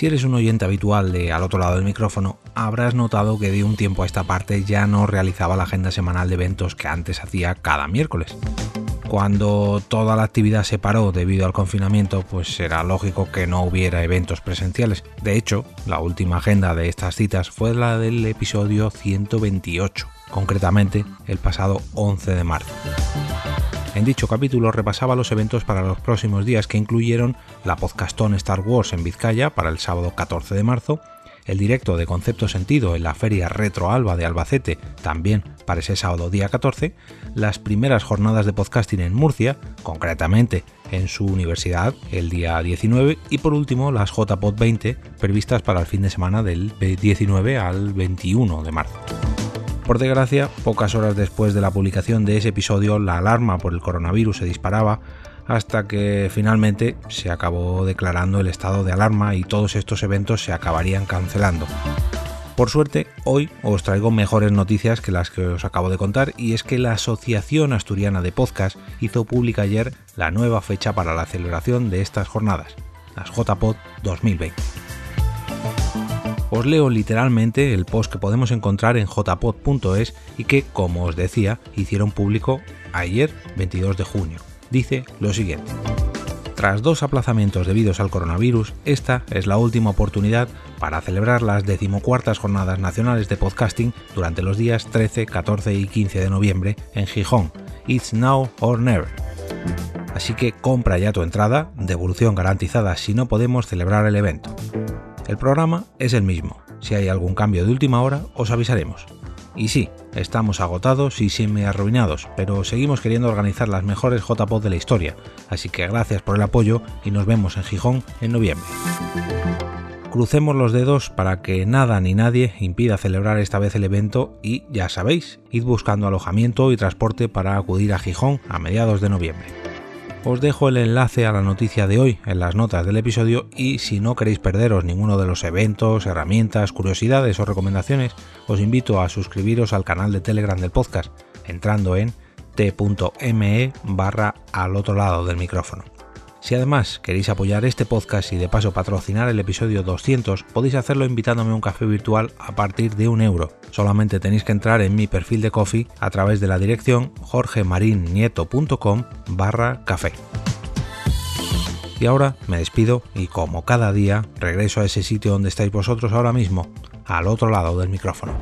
Si eres un oyente habitual de Al otro lado del micrófono, habrás notado que de un tiempo a esta parte ya no realizaba la agenda semanal de eventos que antes hacía cada miércoles. Cuando toda la actividad se paró debido al confinamiento, pues era lógico que no hubiera eventos presenciales. De hecho, la última agenda de estas citas fue la del episodio 128, concretamente el pasado 11 de marzo. En dicho capítulo repasaba los eventos para los próximos días que incluyeron la podcastón Star Wars en Vizcaya para el sábado 14 de marzo, el directo de Concepto Sentido en la Feria Retro Alba de Albacete también para ese sábado día 14, las primeras jornadas de podcasting en Murcia, concretamente en su universidad el día 19 y por último las JPod 20 previstas para el fin de semana del 19 al 21 de marzo. Por desgracia, pocas horas después de la publicación de ese episodio, la alarma por el coronavirus se disparaba hasta que finalmente se acabó declarando el estado de alarma y todos estos eventos se acabarían cancelando. Por suerte, hoy os traigo mejores noticias que las que os acabo de contar y es que la Asociación Asturiana de Podcast hizo pública ayer la nueva fecha para la celebración de estas jornadas, las JPod 2020. Os leo literalmente el post que podemos encontrar en jpod.es y que, como os decía, hicieron público ayer, 22 de junio. Dice lo siguiente. Tras dos aplazamientos debidos al coronavirus, esta es la última oportunidad para celebrar las decimocuartas jornadas nacionales de podcasting durante los días 13, 14 y 15 de noviembre en Gijón. It's now or never. Así que compra ya tu entrada, devolución garantizada si no podemos celebrar el evento. El programa es el mismo. Si hay algún cambio de última hora, os avisaremos. Y sí, estamos agotados y semi arruinados, pero seguimos queriendo organizar las mejores JPod de la historia, así que gracias por el apoyo y nos vemos en Gijón en noviembre. Crucemos los dedos para que nada ni nadie impida celebrar esta vez el evento y ya sabéis, id buscando alojamiento y transporte para acudir a Gijón a mediados de noviembre. Os dejo el enlace a la noticia de hoy en las notas del episodio y si no queréis perderos ninguno de los eventos, herramientas, curiosidades o recomendaciones, os invito a suscribiros al canal de Telegram del podcast entrando en t.me barra al otro lado del micrófono. Si además queréis apoyar este podcast y de paso patrocinar el episodio 200, podéis hacerlo invitándome a un café virtual a partir de un euro. Solamente tenéis que entrar en mi perfil de Coffee a través de la dirección jorgemarinieto.com barra café. Y ahora me despido y como cada día regreso a ese sitio donde estáis vosotros ahora mismo, al otro lado del micrófono.